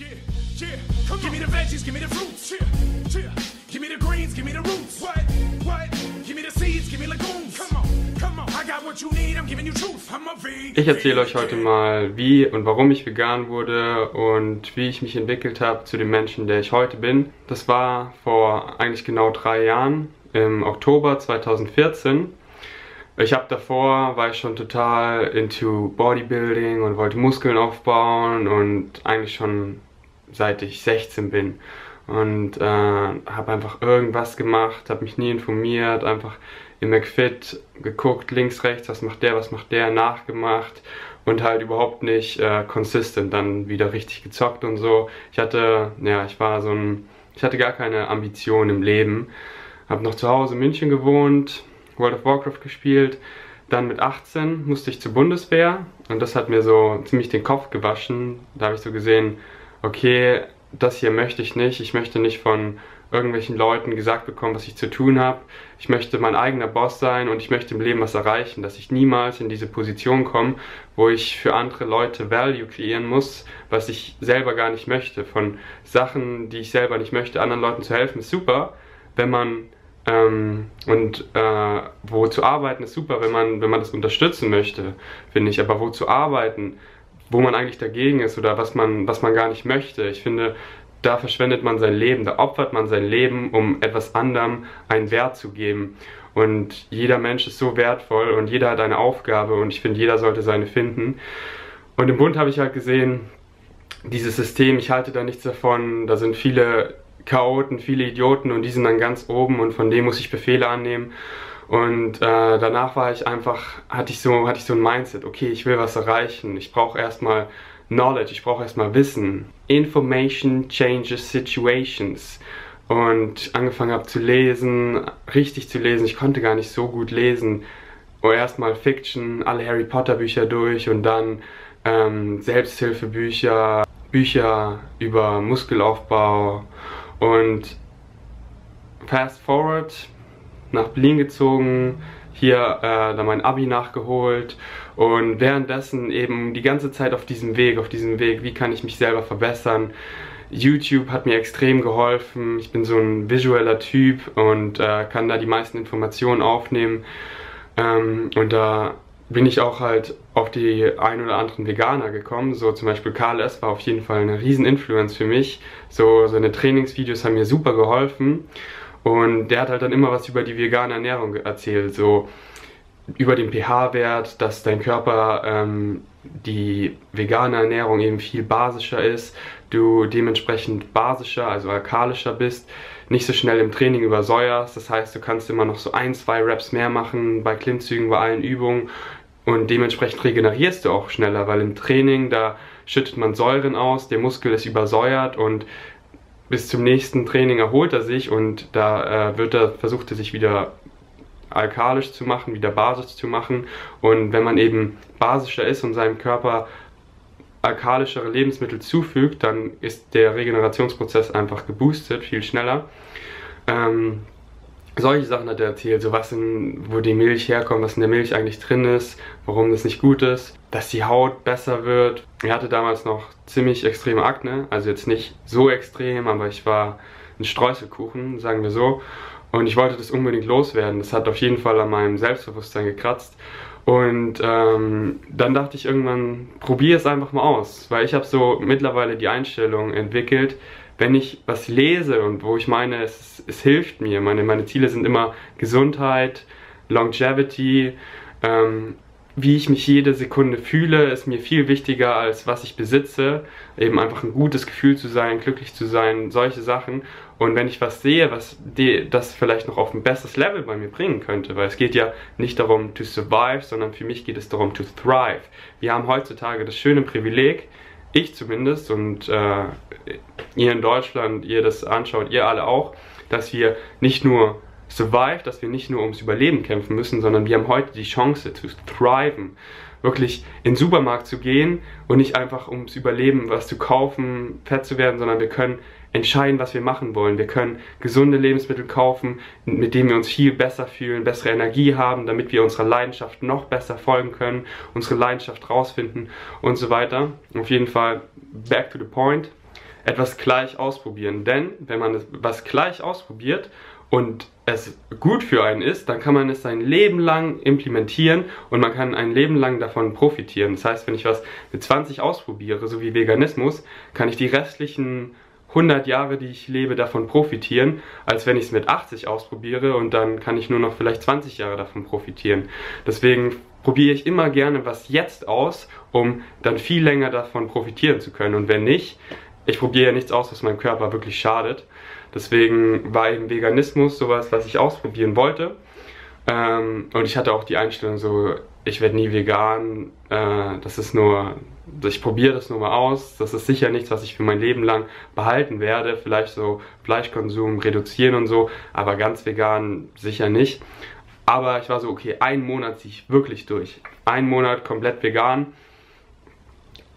Yeah, yeah, come give me the veggies, give me the fruits. Yeah, yeah, give me the greens, give me the roots. What, what? Give me the seeds, give me legumes. Come on. Ich erzähle euch heute mal, wie und warum ich vegan wurde und wie ich mich entwickelt habe zu dem Menschen, der ich heute bin. Das war vor eigentlich genau drei Jahren, im Oktober 2014. Ich habe davor, war ich schon total into Bodybuilding und wollte Muskeln aufbauen und eigentlich schon seit ich 16 bin. Und äh, habe einfach irgendwas gemacht, habe mich nie informiert, einfach im McFit geguckt, links, rechts, was macht der, was macht der, nachgemacht und halt überhaupt nicht äh, consistent, dann wieder richtig gezockt und so. Ich hatte, ja, ich war so ein, ich hatte gar keine Ambition im Leben. Habe noch zu Hause in München gewohnt, World of Warcraft gespielt. Dann mit 18 musste ich zur Bundeswehr und das hat mir so ziemlich den Kopf gewaschen. Da habe ich so gesehen, okay, das hier möchte ich nicht. Ich möchte nicht von irgendwelchen Leuten gesagt bekommen, was ich zu tun habe. Ich möchte mein eigener Boss sein und ich möchte im Leben was erreichen, dass ich niemals in diese Position komme, wo ich für andere Leute Value kreieren muss, was ich selber gar nicht möchte. Von Sachen, die ich selber nicht möchte, anderen Leuten zu helfen, ist super, wenn man ähm, und äh, wo zu arbeiten ist super, wenn man, wenn man das unterstützen möchte, finde ich. Aber wo zu arbeiten, wo man eigentlich dagegen ist oder was man, was man gar nicht möchte. Ich finde, da verschwendet man sein Leben, da opfert man sein Leben, um etwas anderem einen Wert zu geben. Und jeder Mensch ist so wertvoll und jeder hat eine Aufgabe und ich finde, jeder sollte seine finden. Und im Bund habe ich halt gesehen, dieses System, ich halte da nichts davon, da sind viele Chaoten, viele Idioten und die sind dann ganz oben und von denen muss ich Befehle annehmen. Und äh, danach war ich einfach, hatte ich so, hatte ich so ein Mindset, okay, ich will was erreichen. Ich brauche erstmal Knowledge, ich brauche erstmal Wissen. Information changes situations. Und angefangen habe zu lesen, richtig zu lesen. Ich konnte gar nicht so gut lesen. Und erstmal Fiction, alle Harry Potter Bücher durch und dann ähm, Selbsthilfebücher, Bücher über Muskelaufbau und fast forward nach Berlin gezogen, hier äh, dann mein Abi nachgeholt und währenddessen eben die ganze Zeit auf diesem Weg, auf diesem Weg, wie kann ich mich selber verbessern. YouTube hat mir extrem geholfen. Ich bin so ein visueller Typ und äh, kann da die meisten Informationen aufnehmen. Ähm, und da bin ich auch halt auf die ein oder anderen Veganer gekommen. So zum Beispiel Karl S. war auf jeden Fall eine riesen Influence für mich. So seine Trainingsvideos haben mir super geholfen. Und der hat halt dann immer was über die vegane Ernährung erzählt, so über den pH-Wert, dass dein Körper ähm, die vegane Ernährung eben viel basischer ist, du dementsprechend basischer, also alkalischer bist, nicht so schnell im Training übersäuerst, das heißt, du kannst immer noch so ein, zwei Reps mehr machen bei Klimmzügen, bei allen Übungen. Und dementsprechend regenerierst du auch schneller, weil im Training, da schüttet man Säuren aus, der Muskel ist übersäuert und bis zum nächsten Training erholt er sich und da äh, wird er, versucht er sich wieder alkalisch zu machen, wieder basisch zu machen. Und wenn man eben basischer ist und seinem Körper alkalischere Lebensmittel zufügt, dann ist der Regenerationsprozess einfach geboostet, viel schneller. Ähm, solche Sachen hat er erzählt, so was in, wo die Milch herkommt, was in der Milch eigentlich drin ist, warum das nicht gut ist, dass die Haut besser wird. Er hatte damals noch ziemlich extreme Akne, also jetzt nicht so extrem, aber ich war ein Streuselkuchen, sagen wir so. Und ich wollte das unbedingt loswerden. Das hat auf jeden Fall an meinem Selbstbewusstsein gekratzt. Und ähm, dann dachte ich irgendwann, probier es einfach mal aus. Weil ich habe so mittlerweile die Einstellung entwickelt, wenn ich was lese und wo ich meine, es, es hilft mir, meine, meine Ziele sind immer Gesundheit, Longevity, ähm, wie ich mich jede Sekunde fühle, ist mir viel wichtiger als was ich besitze. Eben einfach ein gutes Gefühl zu sein, glücklich zu sein, solche Sachen. Und wenn ich was sehe, was die, das vielleicht noch auf ein besseres Level bei mir bringen könnte, weil es geht ja nicht darum to survive, sondern für mich geht es darum to thrive. Wir haben heutzutage das schöne Privileg, ich zumindest und äh, ihr in Deutschland, ihr das anschaut, ihr alle auch, dass wir nicht nur survive, dass wir nicht nur ums Überleben kämpfen müssen, sondern wir haben heute die Chance zu thriven. Wirklich in den Supermarkt zu gehen und nicht einfach ums Überleben was zu kaufen, fett zu werden, sondern wir können entscheiden, was wir machen wollen. Wir können gesunde Lebensmittel kaufen, mit denen wir uns viel besser fühlen, bessere Energie haben, damit wir unserer Leidenschaft noch besser folgen können, unsere Leidenschaft rausfinden und so weiter. Auf jeden Fall back to the point. etwas gleich ausprobieren. Denn wenn man was gleich ausprobiert und es gut für einen ist, dann kann man es sein Leben lang implementieren und man kann ein Leben lang davon profitieren. Das heißt, wenn ich was mit 20 ausprobiere, so wie Veganismus, kann ich die restlichen 100 Jahre, die ich lebe, davon profitieren, als wenn ich es mit 80 ausprobiere und dann kann ich nur noch vielleicht 20 Jahre davon profitieren. Deswegen probiere ich immer gerne was jetzt aus, um dann viel länger davon profitieren zu können. Und wenn nicht, ich probiere ja nichts aus, was meinem Körper wirklich schadet. Deswegen war eben Veganismus sowas, was ich ausprobieren wollte. Ähm, und ich hatte auch die Einstellung so, ich werde nie vegan, äh, das ist nur, ich probiere das nur mal aus, das ist sicher nichts, was ich für mein Leben lang behalten werde, vielleicht so Fleischkonsum reduzieren und so, aber ganz vegan sicher nicht. Aber ich war so, okay, einen Monat ziehe ich wirklich durch. Einen Monat komplett vegan.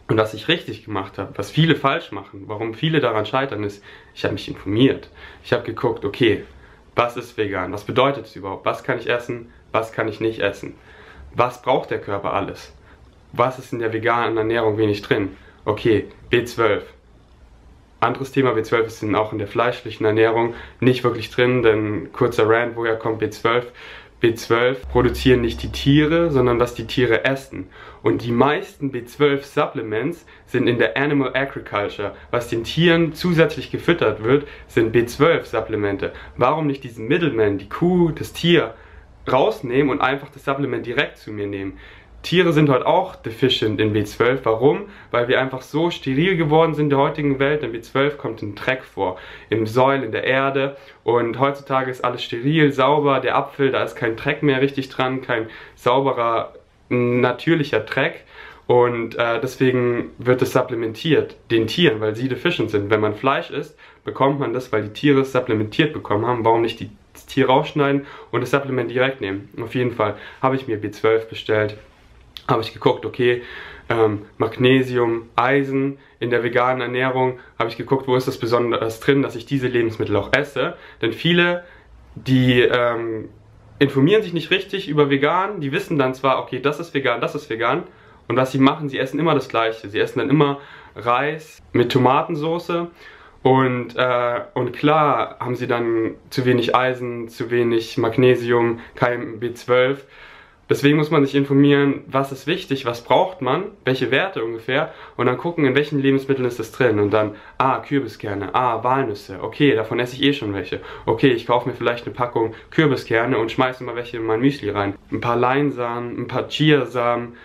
Und was ich richtig gemacht habe, was viele falsch machen, warum viele daran scheitern, ist, ich habe mich informiert. Ich habe geguckt, okay, was ist vegan? Was bedeutet es überhaupt? Was kann ich essen? Was kann ich nicht essen? Was braucht der Körper alles? Was ist in der veganen Ernährung wenig drin? Okay, B12. Anderes Thema, B12 ist auch in der fleischlichen Ernährung nicht wirklich drin, denn kurzer Rand, woher kommt B12? B12 produzieren nicht die Tiere, sondern was die Tiere essen. Und die meisten B12-Supplements sind in der Animal Agriculture. Was den Tieren zusätzlich gefüttert wird, sind B12-Supplemente. Warum nicht diesen Middleman, die Kuh, das Tier, rausnehmen und einfach das Supplement direkt zu mir nehmen? Tiere sind heute auch deficient in B12. Warum? Weil wir einfach so steril geworden sind in der heutigen Welt. In B12 kommt ein Dreck vor. Im Säul, in der Erde. Und heutzutage ist alles steril, sauber. Der Apfel, da ist kein Dreck mehr richtig dran. Kein sauberer, natürlicher Dreck. Und äh, deswegen wird es supplementiert den Tieren, weil sie deficient sind. Wenn man Fleisch isst, bekommt man das, weil die Tiere es supplementiert bekommen haben. Warum nicht die, das Tier rausschneiden und das Supplement direkt nehmen? Auf jeden Fall habe ich mir B12 bestellt habe ich geguckt, okay, ähm, Magnesium, Eisen in der veganen Ernährung, habe ich geguckt, wo ist das besonders drin, dass ich diese Lebensmittel auch esse. Denn viele, die ähm, informieren sich nicht richtig über vegan, die wissen dann zwar, okay, das ist vegan, das ist vegan, und was sie machen, sie essen immer das Gleiche. Sie essen dann immer Reis mit Tomatensauce und, äh, und klar haben sie dann zu wenig Eisen, zu wenig Magnesium, kein B12. Deswegen muss man sich informieren, was ist wichtig, was braucht man, welche Werte ungefähr und dann gucken, in welchen Lebensmitteln ist das drin und dann, ah, Kürbiskerne, ah, Walnüsse, okay, davon esse ich eh schon welche. Okay, ich kaufe mir vielleicht eine Packung Kürbiskerne und schmeiße mal welche in mein Müsli rein. Ein paar Leinsamen, ein paar Chiasamen,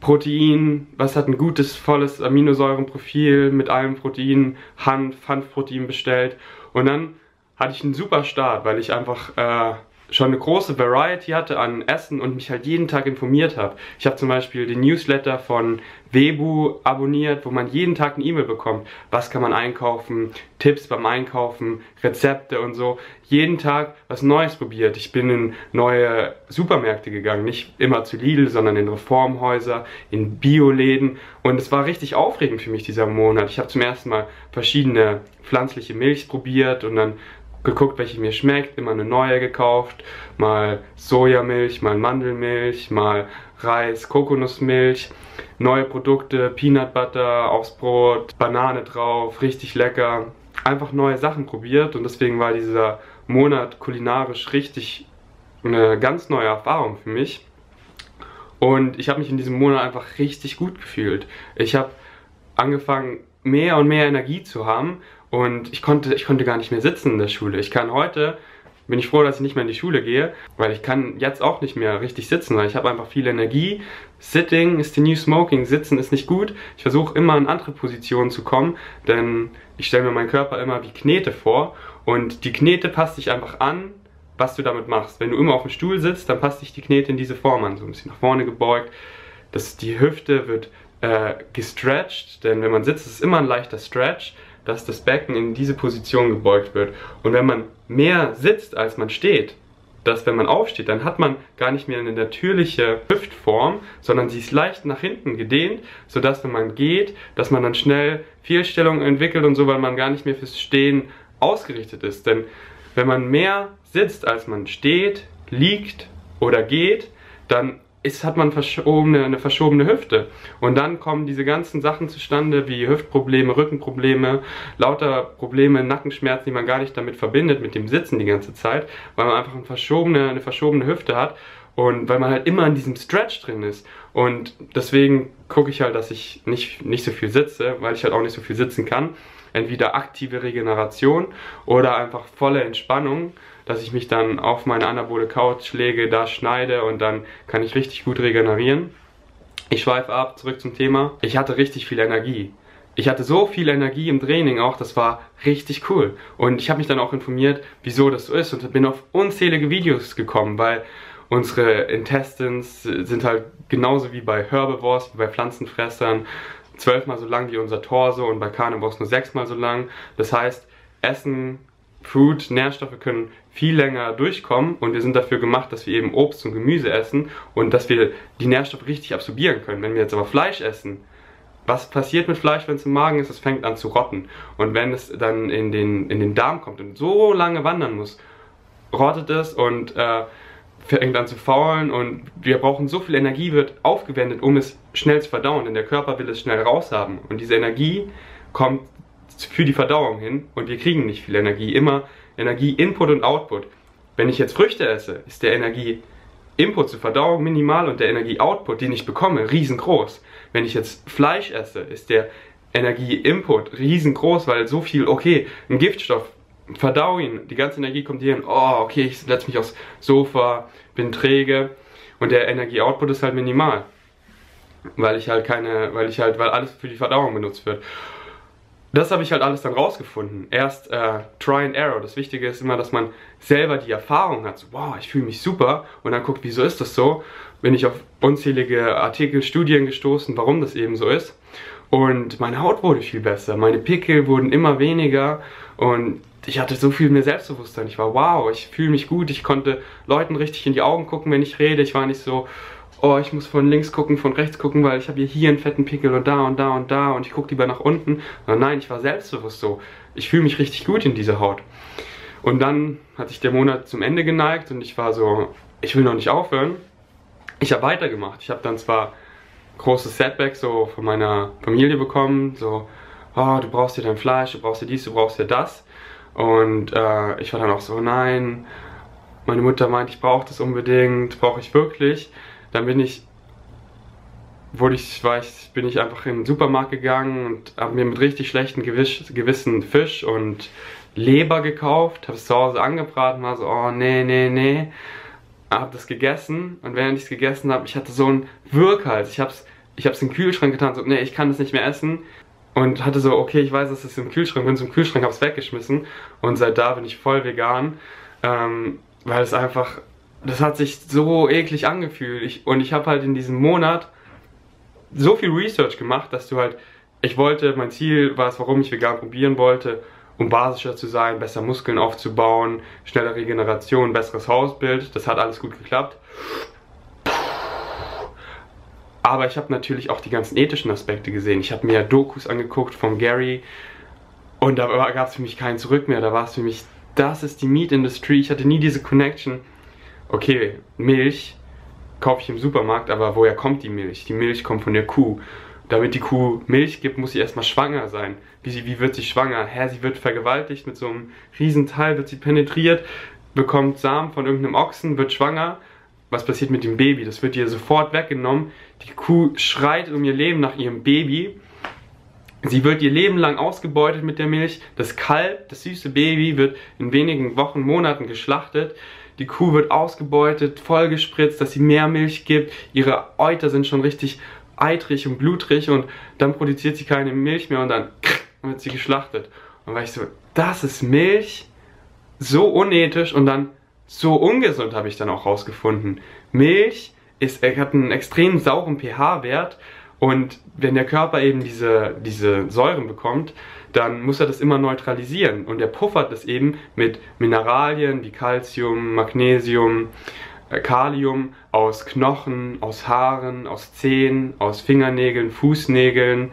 Protein, was hat ein gutes, volles Aminosäurenprofil mit allen Proteinen, Hanf, Hanfprotein bestellt. Und dann hatte ich einen super Start, weil ich einfach äh, schon eine große Variety hatte an Essen und mich halt jeden Tag informiert habe. Ich habe zum Beispiel den Newsletter von Webu abonniert, wo man jeden Tag eine E-Mail bekommt. Was kann man einkaufen, Tipps beim Einkaufen, Rezepte und so. Jeden Tag was Neues probiert. Ich bin in neue Supermärkte gegangen, nicht immer zu Lidl, sondern in Reformhäuser, in Bioläden und es war richtig aufregend für mich dieser Monat. Ich habe zum ersten Mal verschiedene pflanzliche Milch probiert und dann geguckt, welche mir schmeckt, immer eine neue gekauft, mal Sojamilch, mal Mandelmilch, mal Reis, Kokosnussmilch, neue Produkte, Peanut Butter aufs Brot, Banane drauf, richtig lecker. Einfach neue Sachen probiert und deswegen war dieser Monat kulinarisch richtig eine ganz neue Erfahrung für mich. Und ich habe mich in diesem Monat einfach richtig gut gefühlt. Ich habe angefangen, mehr und mehr Energie zu haben und ich konnte, ich konnte gar nicht mehr sitzen in der Schule. Ich kann heute, bin ich froh, dass ich nicht mehr in die Schule gehe, weil ich kann jetzt auch nicht mehr richtig sitzen, weil ich habe einfach viel Energie. Sitting ist the new smoking, sitzen ist nicht gut. Ich versuche immer in andere Positionen zu kommen, denn ich stelle mir meinen Körper immer wie Knete vor und die Knete passt sich einfach an, was du damit machst. Wenn du immer auf dem Stuhl sitzt, dann passt sich die Knete in diese Form an, so ein bisschen nach vorne gebeugt. Das, die Hüfte wird äh, gestretched, denn wenn man sitzt, ist es immer ein leichter Stretch dass das Becken in diese Position gebeugt wird. Und wenn man mehr sitzt, als man steht, dass wenn man aufsteht, dann hat man gar nicht mehr eine natürliche Hüftform, sondern sie ist leicht nach hinten gedehnt, sodass wenn man geht, dass man dann schnell Fehlstellungen entwickelt und so, weil man gar nicht mehr fürs Stehen ausgerichtet ist. Denn wenn man mehr sitzt, als man steht, liegt oder geht, dann ist, hat man verschobene, eine verschobene Hüfte. Und dann kommen diese ganzen Sachen zustande, wie Hüftprobleme, Rückenprobleme, lauter Probleme, Nackenschmerzen, die man gar nicht damit verbindet, mit dem Sitzen die ganze Zeit, weil man einfach eine verschobene, eine verschobene Hüfte hat und weil man halt immer in diesem Stretch drin ist. Und deswegen gucke ich halt, dass ich nicht, nicht so viel sitze, weil ich halt auch nicht so viel sitzen kann. Entweder aktive Regeneration oder einfach volle Entspannung dass ich mich dann auf meine anabole Couch lege, da schneide und dann kann ich richtig gut regenerieren. Ich schweife ab, zurück zum Thema. Ich hatte richtig viel Energie. Ich hatte so viel Energie im Training auch, das war richtig cool. Und ich habe mich dann auch informiert, wieso das so ist und bin auf unzählige Videos gekommen, weil unsere Intestines sind halt genauso wie bei Herbivores, wie bei Pflanzenfressern, zwölfmal so lang wie unser Torso und bei Carnivores nur sechsmal so lang. Das heißt, Essen Food, Nährstoffe können viel länger durchkommen und wir sind dafür gemacht, dass wir eben Obst und Gemüse essen und dass wir die Nährstoffe richtig absorbieren können. Wenn wir jetzt aber Fleisch essen, was passiert mit Fleisch, wenn es im Magen ist? Es fängt an zu rotten. Und wenn es dann in den, in den Darm kommt und so lange wandern muss, rottet es und äh, fängt an zu faulen und wir brauchen so viel Energie, wird aufgewendet, um es schnell zu verdauen, denn der Körper will es schnell raushaben. Und diese Energie kommt für die Verdauung hin und wir kriegen nicht viel Energie. Immer Energie Input und Output. Wenn ich jetzt Früchte esse, ist der Energie Input zur Verdauung minimal und der Energie Output, den ich bekomme, riesengroß. Wenn ich jetzt Fleisch esse, ist der Energie Input riesengroß, weil so viel, okay, ein Giftstoff, verdau ihn, die ganze Energie kommt hier hin, oh, okay, ich setze mich aufs Sofa, bin träge und der Energie Output ist halt minimal. Weil ich halt keine, weil ich halt, weil alles für die Verdauung benutzt wird das habe ich halt alles dann rausgefunden. Erst äh, Try and Error. Das Wichtige ist immer, dass man selber die Erfahrung hat. So, wow, ich fühle mich super. Und dann guckt, wieso ist das so? Bin ich auf unzählige Artikel, Studien gestoßen, warum das eben so ist. Und meine Haut wurde viel besser. Meine Pickel wurden immer weniger. Und ich hatte so viel mehr Selbstbewusstsein. Ich war, wow, ich fühle mich gut. Ich konnte Leuten richtig in die Augen gucken, wenn ich rede. Ich war nicht so, oh, ich muss von links gucken, von rechts gucken, weil ich habe hier einen fetten Pickel und da und da und da und ich gucke lieber nach unten. Und nein, ich war selbstbewusst so. Ich fühle mich richtig gut in dieser Haut. Und dann hat sich der Monat zum Ende geneigt und ich war so, ich will noch nicht aufhören. Ich habe weitergemacht. Ich habe dann zwar große Setbacks so von meiner Familie bekommen, so, oh, du brauchst dir dein Fleisch, du brauchst dir dies, du brauchst dir das. Und äh, ich war dann auch so, nein, meine Mutter meint, ich brauche das unbedingt, brauche ich wirklich. Dann bin ich, wurde ich, war ich, bin ich einfach in den Supermarkt gegangen und habe mir mit richtig schlechten Gewiss, Gewissen Fisch und Leber gekauft, habe es zu Hause angebraten, war so, oh nee, nee, nee. Habe das gegessen und während ich es gegessen habe, ich hatte so einen Wirkhals. Ich habe es ich in den Kühlschrank getan, so, nee, ich kann das nicht mehr essen. Und hatte so, okay, ich weiß, es im Kühlschrank, bin zum Kühlschrank, habe es weggeschmissen. Und seit da bin ich voll vegan, ähm, weil es einfach das hat sich so eklig angefühlt. Ich, und ich habe halt in diesem Monat so viel Research gemacht, dass du halt, ich wollte, mein Ziel war es, warum ich vegan probieren wollte, um basischer zu sein, besser Muskeln aufzubauen, schnelle Regeneration, besseres Hausbild. Das hat alles gut geklappt. Aber ich habe natürlich auch die ganzen ethischen Aspekte gesehen. Ich habe mir Dokus angeguckt von Gary und da gab es für mich keinen Zurück mehr. Da war es für mich, das ist die Meat Industry. Ich hatte nie diese Connection okay, Milch kaufe ich im Supermarkt, aber woher kommt die Milch? Die Milch kommt von der Kuh. Damit die Kuh Milch gibt, muss sie erstmal schwanger sein. Wie, sie, wie wird sie schwanger? Hä, sie wird vergewaltigt mit so einem Riesenteil, wird sie penetriert, bekommt Samen von irgendeinem Ochsen, wird schwanger. Was passiert mit dem Baby? Das wird ihr sofort weggenommen. Die Kuh schreit um ihr Leben nach ihrem Baby. Sie wird ihr Leben lang ausgebeutet mit der Milch. Das Kalb, das süße Baby, wird in wenigen Wochen, Monaten geschlachtet. Die Kuh wird ausgebeutet, vollgespritzt, dass sie mehr Milch gibt. Ihre Euter sind schon richtig eitrig und blutrig und dann produziert sie keine Milch mehr und dann wird sie geschlachtet. Und war ich so, das ist Milch? So unethisch und dann so ungesund habe ich dann auch rausgefunden. Milch ist, hat einen extrem sauren pH-Wert und wenn der Körper eben diese, diese Säuren bekommt, dann muss er das immer neutralisieren. Und er puffert das eben mit Mineralien wie Calcium, Magnesium, äh, Kalium aus Knochen, aus Haaren, aus Zehen, aus Fingernägeln, Fußnägeln.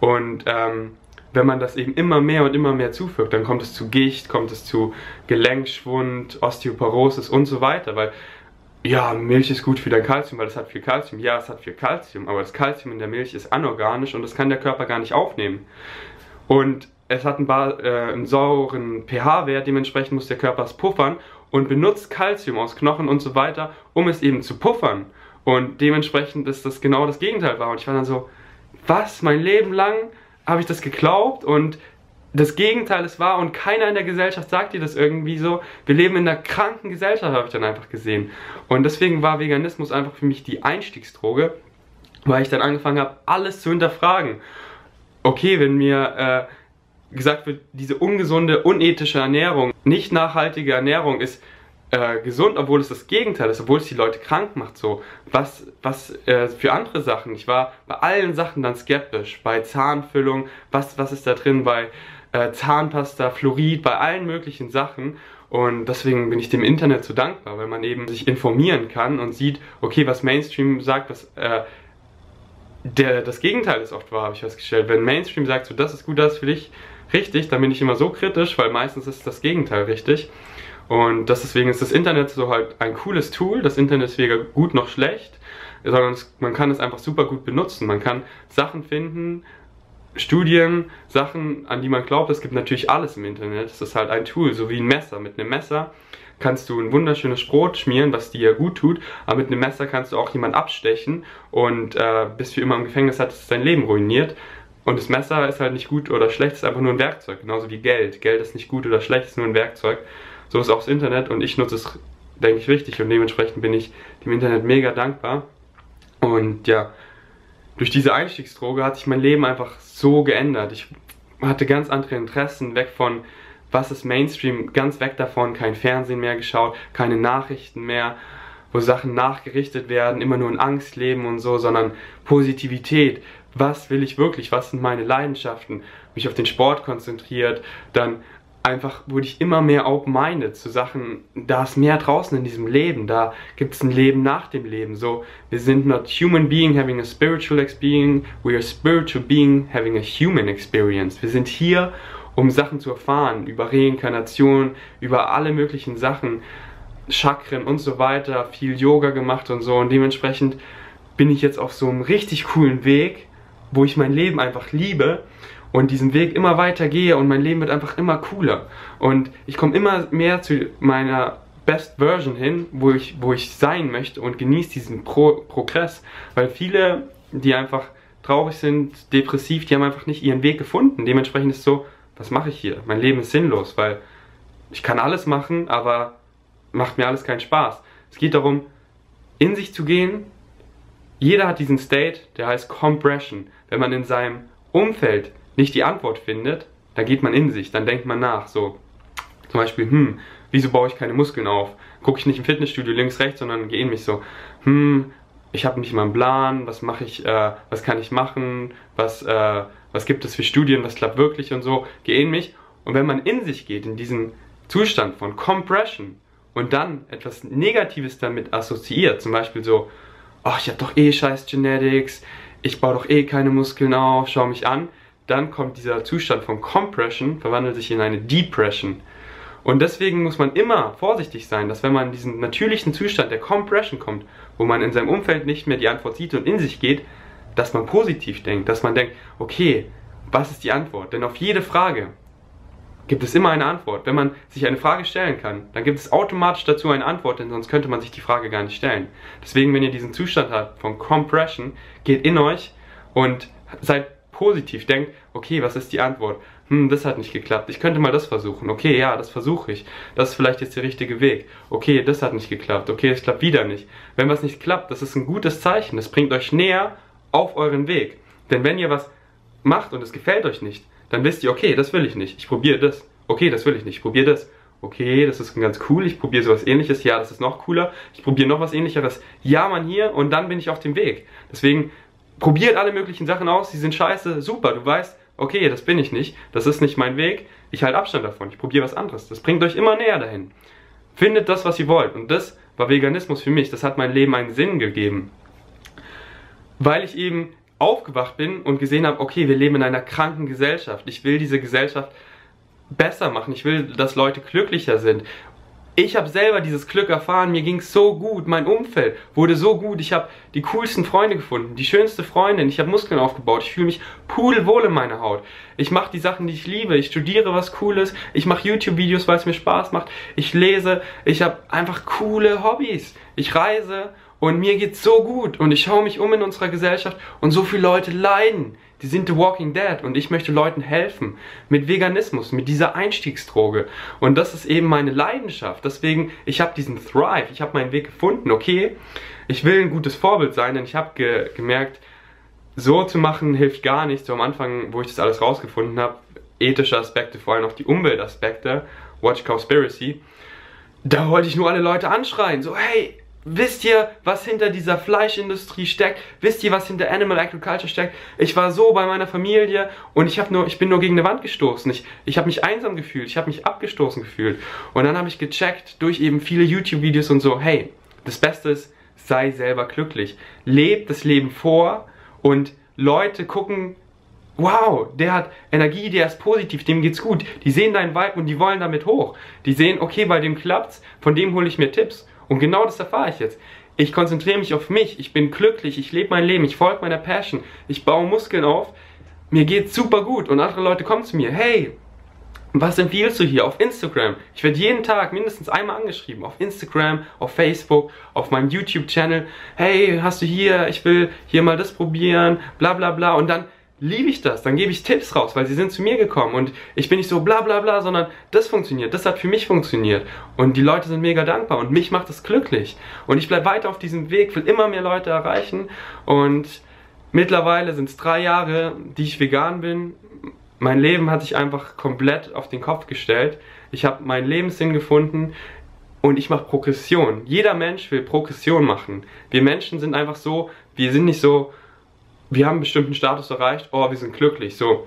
Und ähm, wenn man das eben immer mehr und immer mehr zufügt, dann kommt es zu Gicht, kommt es zu Gelenkschwund, Osteoporosis und so weiter. Weil ja, Milch ist gut für dein Kalzium, weil es hat viel Kalzium. Ja, es hat viel Kalzium, aber das Kalzium in der Milch ist anorganisch und das kann der Körper gar nicht aufnehmen. Und es hat einen, äh, einen sauren pH-Wert, dementsprechend muss der Körper es puffern und benutzt Kalzium aus Knochen und so weiter, um es eben zu puffern. Und dementsprechend ist das genau das Gegenteil war. Und ich war dann so, was, mein Leben lang habe ich das geglaubt und das Gegenteil ist wahr und keiner in der Gesellschaft sagt dir das irgendwie so. Wir leben in einer kranken Gesellschaft, habe ich dann einfach gesehen. Und deswegen war Veganismus einfach für mich die Einstiegsdroge, weil ich dann angefangen habe, alles zu hinterfragen. Okay, wenn mir äh, gesagt wird, diese ungesunde, unethische Ernährung, nicht nachhaltige Ernährung ist äh, gesund, obwohl es das Gegenteil ist, obwohl es die Leute krank macht. So, was, was äh, für andere Sachen? Ich war bei allen Sachen dann skeptisch. Bei Zahnfüllung, was, was ist da drin? Bei äh, Zahnpasta, Fluorid, bei allen möglichen Sachen. Und deswegen bin ich dem Internet so dankbar, weil man eben sich informieren kann und sieht, okay, was Mainstream sagt, was äh, der, das Gegenteil ist oft wahr, habe ich festgestellt. Wenn Mainstream sagt, so das ist gut, das ist für dich richtig, dann bin ich immer so kritisch, weil meistens ist das Gegenteil richtig. Und deswegen ist das Internet so halt ein cooles Tool. Das Internet ist weder gut noch schlecht, sondern man kann es einfach super gut benutzen. Man kann Sachen finden, Studien, Sachen, an die man glaubt. Es gibt natürlich alles im Internet. Es ist halt ein Tool, so wie ein Messer. Mit einem Messer kannst du ein wunderschönes Brot schmieren, was dir gut tut, aber mit einem Messer kannst du auch jemanden abstechen und äh, bis für immer im Gefängnis hat es dein Leben ruiniert. Und das Messer ist halt nicht gut oder schlecht, es ist einfach nur ein Werkzeug, genauso wie Geld. Geld ist nicht gut oder schlecht, es ist nur ein Werkzeug. So ist auch das Internet und ich nutze es, denke ich, richtig und dementsprechend bin ich dem Internet mega dankbar. Und ja, durch diese Einstiegsdroge hat sich mein Leben einfach so geändert. Ich hatte ganz andere Interessen, weg von was ist Mainstream, ganz weg davon, kein Fernsehen mehr geschaut, keine Nachrichten mehr, wo Sachen nachgerichtet werden, immer nur in Angst leben und so, sondern Positivität. Was will ich wirklich? Was sind meine Leidenschaften? Mich auf den Sport konzentriert, dann einfach wurde ich immer mehr open-minded zu Sachen, da ist mehr draußen in diesem Leben, da gibt es ein Leben nach dem Leben. So, wir sind not human being having a spiritual experience, we are spiritual being having a human experience. Wir sind hier, um Sachen zu erfahren, über Reinkarnation, über alle möglichen Sachen, Chakren und so weiter, viel Yoga gemacht und so und dementsprechend bin ich jetzt auf so einem richtig coolen Weg, wo ich mein Leben einfach liebe und diesen Weg immer weiter gehe und mein Leben wird einfach immer cooler. Und ich komme immer mehr zu meiner Best Version hin, wo ich, wo ich sein möchte und genieße diesen Pro Progress. Weil viele, die einfach traurig sind, depressiv, die haben einfach nicht ihren Weg gefunden. Dementsprechend ist es so, was mache ich hier? Mein Leben ist sinnlos, weil ich kann alles machen, aber macht mir alles keinen Spaß. Es geht darum, in sich zu gehen. Jeder hat diesen State, der heißt Compression. Wenn man in seinem Umfeld nicht die Antwort findet, dann geht man in sich, dann denkt man nach. So, zum Beispiel, hm, wieso baue ich keine Muskeln auf? Gucke ich nicht im Fitnessstudio links, rechts, sondern gehe in mich so, hm, ich habe nicht mal einen Plan, was mache ich, äh, was kann ich machen, was, äh, was gibt es für Studien, was klappt wirklich und so, gehe in mich. Und wenn man in sich geht, in diesen Zustand von Compression und dann etwas Negatives damit assoziiert, zum Beispiel so, ach, oh, ich habe doch eh scheiß Genetics, ich baue doch eh keine Muskeln auf, schau mich an, dann kommt dieser Zustand von Compression, verwandelt sich in eine Depression. Und deswegen muss man immer vorsichtig sein, dass wenn man in diesen natürlichen Zustand der Compression kommt, wo man in seinem Umfeld nicht mehr die Antwort sieht und in sich geht, dass man positiv denkt, dass man denkt, okay, was ist die Antwort? Denn auf jede Frage gibt es immer eine Antwort. Wenn man sich eine Frage stellen kann, dann gibt es automatisch dazu eine Antwort, denn sonst könnte man sich die Frage gar nicht stellen. Deswegen, wenn ihr diesen Zustand habt von Compression, geht in euch und seid positiv denkt, okay, was ist die Antwort? Hm, das hat nicht geklappt. Ich könnte mal das versuchen. Okay, ja, das versuche ich. Das ist vielleicht jetzt der richtige Weg. Okay, das hat nicht geklappt. Okay, es klappt wieder nicht. Wenn was nicht klappt, das ist ein gutes Zeichen. Das bringt euch näher auf euren Weg. Denn wenn ihr was macht und es gefällt euch nicht, dann wisst ihr, okay, das will ich nicht. Ich probiere das. Okay, das will ich nicht. Ich probiere das. Okay, das ist ganz cool. Ich probiere sowas ähnliches. Ja, das ist noch cooler. Ich probiere noch was ähnlicheres. Ja, man hier und dann bin ich auf dem Weg. Deswegen probiert alle möglichen Sachen aus, die sind scheiße, super, du weißt, okay, das bin ich nicht, das ist nicht mein Weg, ich halte Abstand davon, ich probiere was anderes. Das bringt euch immer näher dahin. Findet das, was ihr wollt. Und das war Veganismus für mich, das hat mein Leben einen Sinn gegeben. Weil ich eben aufgewacht bin und gesehen habe, okay, wir leben in einer kranken Gesellschaft. Ich will diese Gesellschaft besser machen. Ich will, dass Leute glücklicher sind. Ich habe selber dieses Glück erfahren, mir ging es so gut, mein Umfeld wurde so gut, ich habe die coolsten Freunde gefunden, die schönste Freundin, ich habe Muskeln aufgebaut, ich fühle mich pudelwohl in meiner Haut. Ich mache die Sachen, die ich liebe, ich studiere was Cooles, ich mache YouTube-Videos, weil es mir Spaß macht, ich lese, ich habe einfach coole Hobbys, ich reise und mir geht's so gut und ich schaue mich um in unserer Gesellschaft und so viele Leute leiden. Die sind The Walking Dead und ich möchte Leuten helfen mit Veganismus, mit dieser Einstiegsdroge. Und das ist eben meine Leidenschaft. Deswegen, ich habe diesen Thrive, ich habe meinen Weg gefunden. Okay, ich will ein gutes Vorbild sein, denn ich habe ge gemerkt, so zu machen hilft gar nicht. So am Anfang, wo ich das alles rausgefunden habe, ethische Aspekte, vor allem auch die Umweltaspekte, Watch Conspiracy, da wollte ich nur alle Leute anschreien. So, hey, Wisst ihr, was hinter dieser Fleischindustrie steckt? Wisst ihr, was hinter Animal Agriculture steckt? Ich war so bei meiner Familie und ich, nur, ich bin nur gegen eine Wand gestoßen. Ich, ich habe mich einsam gefühlt, ich habe mich abgestoßen gefühlt. Und dann habe ich gecheckt durch eben viele YouTube-Videos und so, hey, das Beste ist, sei selber glücklich. Leb das Leben vor und Leute gucken, wow, der hat Energie, der ist positiv, dem geht's gut. Die sehen deinen Vibe und die wollen damit hoch. Die sehen, okay, bei dem klappt's, von dem hole ich mir Tipps. Und genau das erfahre ich jetzt. Ich konzentriere mich auf mich, ich bin glücklich, ich lebe mein Leben, ich folge meiner Passion, ich baue Muskeln auf, mir geht's super gut und andere Leute kommen zu mir, hey, was empfiehlst du hier auf Instagram? Ich werde jeden Tag mindestens einmal angeschrieben. Auf Instagram, auf Facebook, auf meinem YouTube-Channel. Hey, hast du hier, ich will hier mal das probieren, bla bla bla. Und dann liebe ich das. Dann gebe ich Tipps raus, weil sie sind zu mir gekommen und ich bin nicht so bla bla bla, sondern das funktioniert, das hat für mich funktioniert und die Leute sind mega dankbar und mich macht das glücklich und ich bleibe weiter auf diesem Weg, will immer mehr Leute erreichen und mittlerweile sind es drei Jahre, die ich vegan bin. Mein Leben hat sich einfach komplett auf den Kopf gestellt. Ich habe meinen Lebenssinn gefunden und ich mache Progression. Jeder Mensch will Progression machen. Wir Menschen sind einfach so, wir sind nicht so wir haben einen bestimmten Status erreicht, oh, wir sind glücklich. So,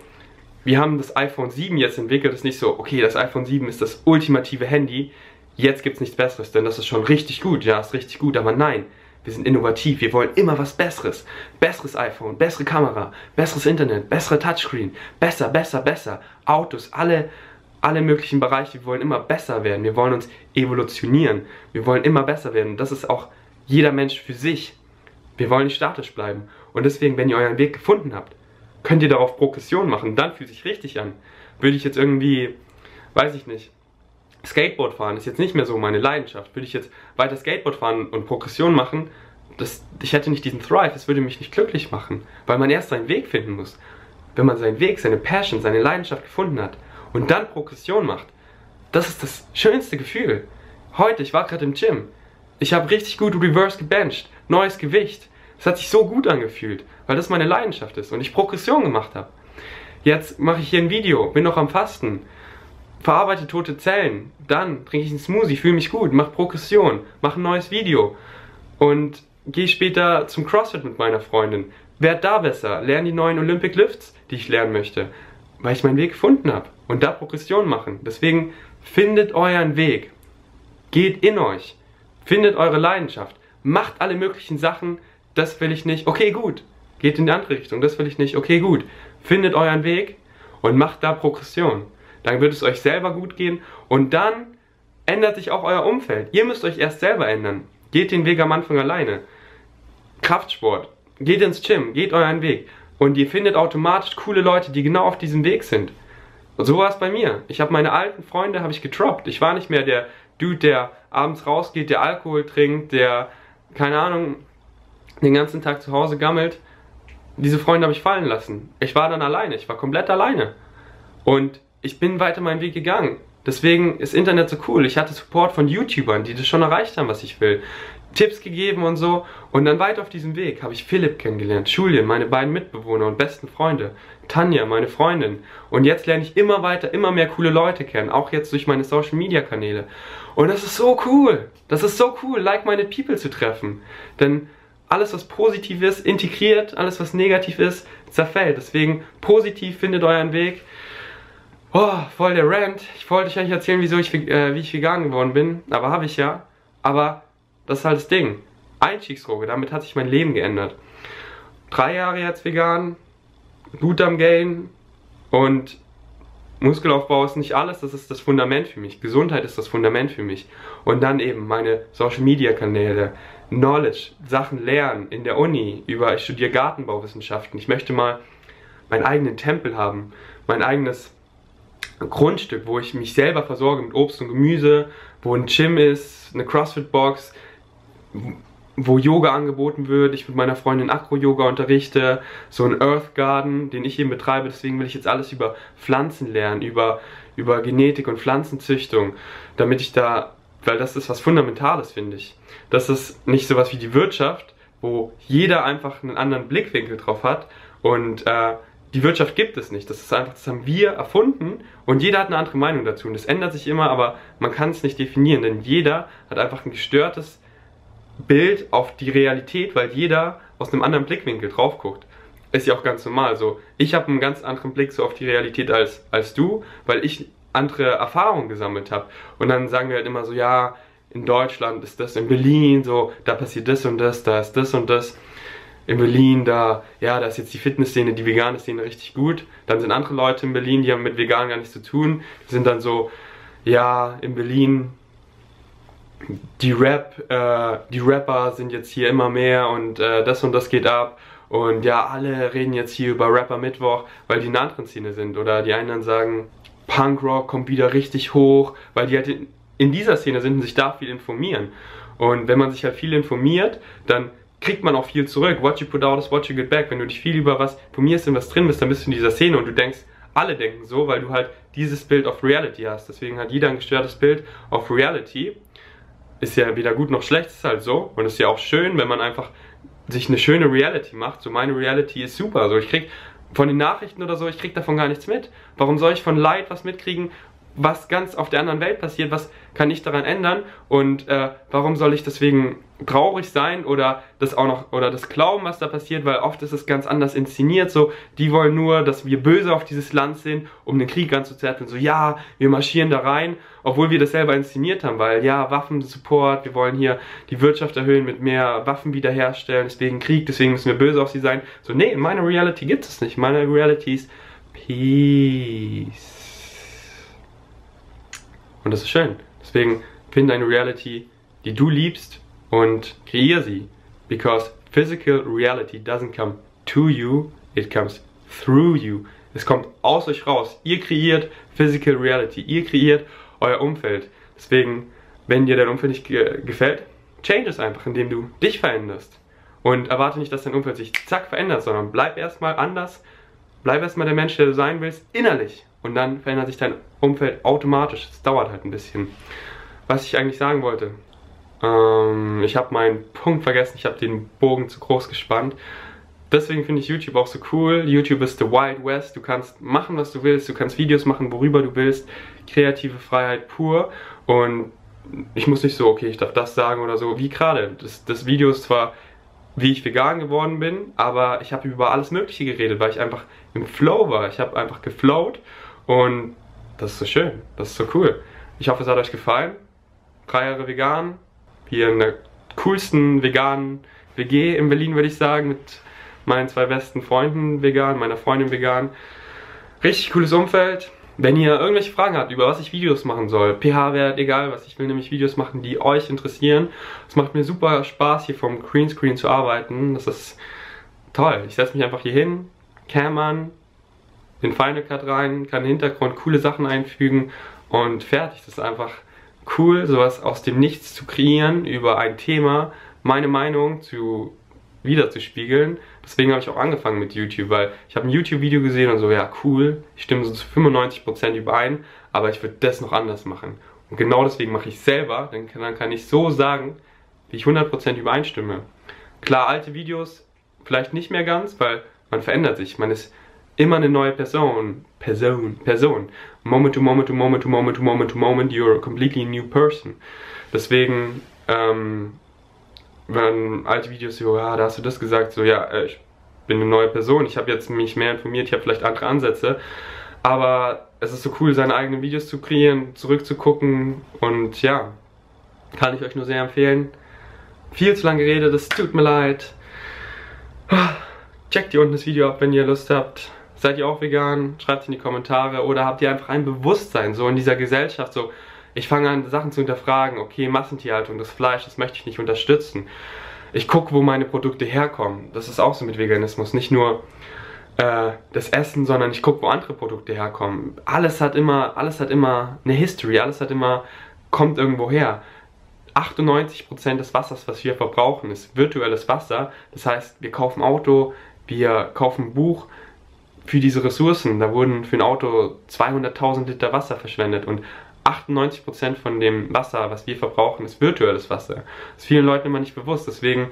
wir haben das iPhone 7 jetzt entwickelt, ist nicht so, okay, das iPhone 7 ist das ultimative Handy, jetzt gibt es nichts Besseres, denn das ist schon richtig gut, ja, ist richtig gut, aber nein, wir sind innovativ, wir wollen immer was Besseres. Besseres iPhone, bessere Kamera, besseres Internet, bessere Touchscreen, besser, besser, besser. Autos, alle, alle möglichen Bereiche, wir wollen immer besser werden, wir wollen uns evolutionieren, wir wollen immer besser werden. Das ist auch jeder Mensch für sich. Wir wollen nicht statisch bleiben. Und deswegen, wenn ihr euren Weg gefunden habt, könnt ihr darauf Progression machen. Dann fühlt sich richtig an. Würde ich jetzt irgendwie, weiß ich nicht, Skateboard fahren ist jetzt nicht mehr so meine Leidenschaft. Würde ich jetzt weiter Skateboard fahren und Progression machen, das, ich hätte nicht diesen Thrive, es würde mich nicht glücklich machen, weil man erst seinen Weg finden muss. Wenn man seinen Weg, seine Passion, seine Leidenschaft gefunden hat und dann Progression macht, das ist das schönste Gefühl. Heute, ich war gerade im Gym, ich habe richtig gut Reverse gebencht, neues Gewicht. Es hat sich so gut angefühlt, weil das meine Leidenschaft ist und ich Progression gemacht habe. Jetzt mache ich hier ein Video, bin noch am Fasten, verarbeite tote Zellen, dann trinke ich einen Smoothie, fühle mich gut, mache Progression, mache ein neues Video und gehe später zum CrossFit mit meiner Freundin. Werd da besser, lerne die neuen Olympic Lifts, die ich lernen möchte, weil ich meinen Weg gefunden habe und da Progression machen. Deswegen findet euren Weg, geht in euch, findet eure Leidenschaft, macht alle möglichen Sachen, das will ich nicht, okay, gut. Geht in die andere Richtung, das will ich nicht, okay, gut. Findet euren Weg und macht da Progression. Dann wird es euch selber gut gehen und dann ändert sich auch euer Umfeld. Ihr müsst euch erst selber ändern. Geht den Weg am Anfang alleine. Kraftsport. Geht ins Gym, geht euren Weg. Und ihr findet automatisch coole Leute, die genau auf diesem Weg sind. Und so war es bei mir. Ich habe meine alten Freunde habe ich getroppt. Ich war nicht mehr der Dude, der abends rausgeht, der Alkohol trinkt, der keine Ahnung, den ganzen Tag zu Hause gammelt. Diese Freunde habe ich fallen lassen. Ich war dann alleine, ich war komplett alleine. Und ich bin weiter meinen Weg gegangen. Deswegen ist Internet so cool. Ich hatte Support von YouTubern, die das schon erreicht haben, was ich will. Tipps gegeben und so. Und dann weiter auf diesem Weg habe ich Philipp kennengelernt, Julian, meine beiden Mitbewohner und besten Freunde, Tanja, meine Freundin. Und jetzt lerne ich immer weiter, immer mehr coole Leute kennen, auch jetzt durch meine Social Media Kanäle. Und das ist so cool. Das ist so cool, like-minded people zu treffen. Denn alles, was positiv ist, integriert, alles, was negativ ist, zerfällt. Deswegen positiv findet euren Weg. Oh, voll der Rant. Ich wollte euch eigentlich erzählen, wieso ich, äh, wie ich vegan geworden bin, aber habe ich ja. Aber das ist halt das Ding. Einstiegsdroge, damit hat sich mein Leben geändert. Drei Jahre jetzt vegan, gut am Gain und Muskelaufbau ist nicht alles, das ist das Fundament für mich. Gesundheit ist das Fundament für mich. Und dann eben meine Social Media Kanäle, Knowledge, Sachen lernen in der Uni, über ich studiere Gartenbauwissenschaften. Ich möchte mal meinen eigenen Tempel haben, mein eigenes Grundstück, wo ich mich selber versorge mit Obst und Gemüse, wo ein Gym ist, eine CrossFit Box, wo Yoga angeboten wird, ich mit meiner Freundin Acro-Yoga unterrichte, so ein Earth Garden, den ich eben betreibe, deswegen will ich jetzt alles über Pflanzen lernen, über, über Genetik und Pflanzenzüchtung, damit ich da, weil das ist was Fundamentales, finde ich. Das ist nicht sowas wie die Wirtschaft, wo jeder einfach einen anderen Blickwinkel drauf hat und äh, die Wirtschaft gibt es nicht. Das ist einfach, das haben wir erfunden und jeder hat eine andere Meinung dazu. Und das ändert sich immer, aber man kann es nicht definieren, denn jeder hat einfach ein gestörtes Bild auf die Realität, weil jeder aus einem anderen Blickwinkel drauf guckt. Ist ja auch ganz normal. So, ich habe einen ganz anderen Blick so auf die Realität als, als du, weil ich andere Erfahrungen gesammelt habe. Und dann sagen wir halt immer so, ja, in Deutschland ist das, in Berlin so, da passiert das und das, da ist das und das. In Berlin, da, ja, da ist jetzt die Fitnessszene, die vegane Szene richtig gut. Dann sind andere Leute in Berlin, die haben mit vegan gar nichts zu tun. Die sind dann so, ja, in Berlin die Rap, äh, die Rapper sind jetzt hier immer mehr und äh, das und das geht ab. Und ja, alle reden jetzt hier über Rapper Mittwoch, weil die in einer anderen Szene sind. Oder die einen sagen, Punkrock kommt wieder richtig hoch, weil die halt in, dieser Szene sind und sich da viel informieren. Und wenn man sich halt viel informiert, dann kriegt man auch viel zurück. What you put out is what you get back. Wenn du dich viel über was informierst und was drin bist, dann bist du in dieser Szene und du denkst, alle denken so, weil du halt dieses Bild of Reality hast. Deswegen hat jeder ein gestörtes Bild of Reality ist ja weder gut noch schlecht, ist halt so. Und ist ja auch schön, wenn man einfach sich eine schöne Reality macht. So meine Reality ist super. Also ich krieg von den Nachrichten oder so, ich krieg davon gar nichts mit. Warum soll ich von Leid was mitkriegen, was ganz auf der anderen Welt passiert, was kann ich daran ändern und äh, warum soll ich deswegen traurig sein oder das auch noch oder das glauben, was da passiert, weil oft ist es ganz anders inszeniert, so die wollen nur, dass wir böse auf dieses Land sind, um den Krieg anzuzetteln, so ja, wir marschieren da rein, obwohl wir das selber inszeniert haben, weil ja, Waffensupport, wir wollen hier die Wirtschaft erhöhen, mit mehr Waffen wiederherstellen, deswegen Krieg, deswegen müssen wir böse auf sie sein. So nee, in meiner Reality gibt es nicht. Meine Reality ist Peace. Und das ist schön. Deswegen finde eine Reality, die du liebst und kreiere sie. Because physical reality doesn't come to you, it comes through you. Es kommt aus euch raus. Ihr kreiert physical reality. Ihr kreiert euer Umfeld. Deswegen, wenn dir dein Umfeld nicht ge gefällt, change es einfach, indem du dich veränderst. Und erwarte nicht, dass dein Umfeld sich zack verändert, sondern bleib erstmal anders. Bleib erstmal der Mensch, der du sein willst, innerlich und dann verändert sich dein Umfeld automatisch. Es dauert halt ein bisschen. Was ich eigentlich sagen wollte. Ähm, ich habe meinen Punkt vergessen, ich habe den Bogen zu groß gespannt. Deswegen finde ich YouTube auch so cool. YouTube ist the Wild West. Du kannst machen, was du willst. Du kannst Videos machen, worüber du willst. Kreative Freiheit pur. Und ich muss nicht so, okay, ich darf das sagen oder so. Wie gerade. Das, das Video ist zwar, wie ich vegan geworden bin, aber ich habe über alles Mögliche geredet, weil ich einfach im Flow war. Ich habe einfach geflowt und das ist so schön, das ist so cool. Ich hoffe, es hat euch gefallen. Drei Jahre vegan, hier in der coolsten veganen WG in Berlin, würde ich sagen, mit meinen zwei besten Freunden vegan, meiner Freundin vegan. Richtig cooles Umfeld. Wenn ihr irgendwelche Fragen habt, über was ich Videos machen soll, pH-Wert, egal was, ich will nämlich Videos machen, die euch interessieren. Es macht mir super Spaß, hier vom Greenscreen zu arbeiten. Das ist toll. Ich setze mich einfach hier hin, Cam an, den Final Cut rein, kann Hintergrund coole Sachen einfügen und fertig. Das ist einfach cool, sowas aus dem Nichts zu kreieren, über ein Thema, meine Meinung zu wiederzuspiegeln. Deswegen habe ich auch angefangen mit YouTube, weil ich habe ein YouTube-Video gesehen und so, ja cool, ich stimme so zu 95% überein, aber ich würde das noch anders machen. Und genau deswegen mache ich selber, dann kann, dann kann ich so sagen, wie ich 100% übereinstimme. Klar, alte Videos vielleicht nicht mehr ganz, weil man verändert sich, man ist immer eine neue Person. Person, Person. Moment to moment to moment to moment to moment to moment, you're a completely new person. Deswegen, ähm, wenn alte Videos so, ja, da hast du das gesagt, so, ja, äh, ich bin eine neue Person, ich habe jetzt mich mehr informiert, ich habe vielleicht andere Ansätze, aber es ist so cool, seine eigenen Videos zu kreieren, zurückzugucken und ja, kann ich euch nur sehr empfehlen. Viel zu lange geredet, es tut mir leid. Checkt hier unten das Video ab, wenn ihr Lust habt Seid ihr auch vegan? Schreibt es in die Kommentare. Oder habt ihr einfach ein Bewusstsein so in dieser Gesellschaft? So, ich fange an, Sachen zu hinterfragen. Okay, Massentierhaltung, das Fleisch, das möchte ich nicht unterstützen. Ich gucke, wo meine Produkte herkommen. Das ist auch so mit Veganismus. Nicht nur äh, das Essen, sondern ich gucke, wo andere Produkte herkommen. Alles hat immer, alles hat immer eine History. Alles hat immer, kommt irgendwo her. 98% des Wassers, was wir verbrauchen, ist virtuelles Wasser. Das heißt, wir kaufen Auto, wir kaufen Buch für diese Ressourcen. Da wurden für ein Auto 200.000 Liter Wasser verschwendet und 98% von dem Wasser, was wir verbrauchen, ist virtuelles Wasser. Das ist vielen Leuten immer nicht bewusst. Deswegen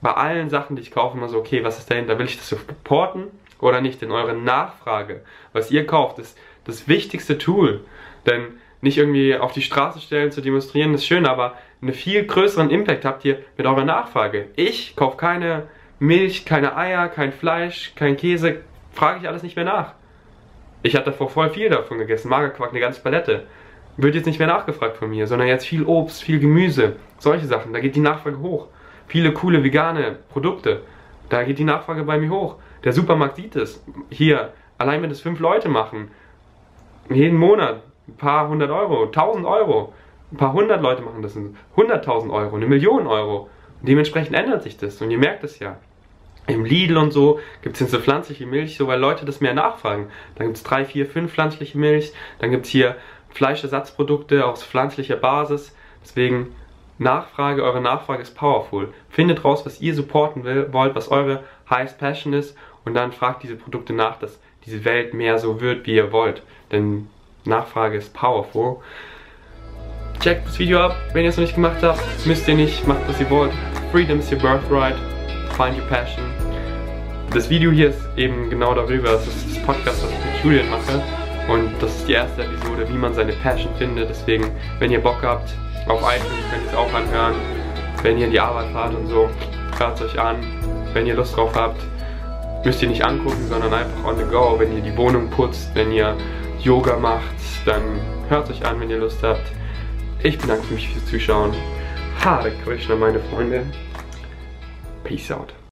bei allen Sachen, die ich kaufe, immer so, okay, was ist dahinter? Will ich das supporten oder nicht? Denn eure Nachfrage, was ihr kauft, ist das wichtigste Tool. Denn nicht irgendwie auf die Straße stellen, zu demonstrieren, ist schön, aber einen viel größeren Impact habt ihr mit eurer Nachfrage. Ich kaufe keine Milch, keine Eier, kein Fleisch, kein Käse, frage ich alles nicht mehr nach. Ich hatte davor voll viel davon gegessen, Magerquark, eine ganze Palette. Wird jetzt nicht mehr nachgefragt von mir, sondern jetzt viel Obst, viel Gemüse, solche Sachen. Da geht die Nachfrage hoch. Viele coole vegane Produkte, da geht die Nachfrage bei mir hoch. Der Supermarkt sieht es. Hier, allein wenn es fünf Leute machen, jeden Monat ein paar hundert Euro, tausend Euro, ein paar hundert Leute machen das, hunderttausend Euro, eine Million Euro. Dementsprechend ändert sich das und ihr merkt es ja. Im Lidl und so gibt es jetzt so pflanzliche Milch, so weil Leute das mehr nachfragen. Dann gibt es drei, vier, fünf pflanzliche Milch. Dann gibt es hier Fleischersatzprodukte aus pflanzlicher Basis. Deswegen Nachfrage, eure Nachfrage ist powerful. Findet raus, was ihr supporten will, wollt, was eure highest passion ist und dann fragt diese Produkte nach, dass diese Welt mehr so wird, wie ihr wollt. Denn Nachfrage ist powerful. Checkt das Video ab, wenn ihr es noch nicht gemacht habt. Müsst ihr nicht, macht was ihr wollt. Freedom is your birthright. Find Your Passion. Das Video hier ist eben genau darüber. Das ist das Podcast, was ich mit Julian mache. Und das ist die erste Episode, wie man seine Passion findet. Deswegen, wenn ihr Bock habt, auf iTunes könnt ihr es auch anhören. Wenn ihr in die Arbeit fahrt und so, hört es euch an. Wenn ihr Lust drauf habt, müsst ihr nicht angucken, sondern einfach on the go. Wenn ihr die Wohnung putzt, wenn ihr Yoga macht, dann hört es euch an, wenn ihr Lust habt. Ich bedanke mich fürs Zuschauen. Hare Krishna, meine Freunde. Peace out.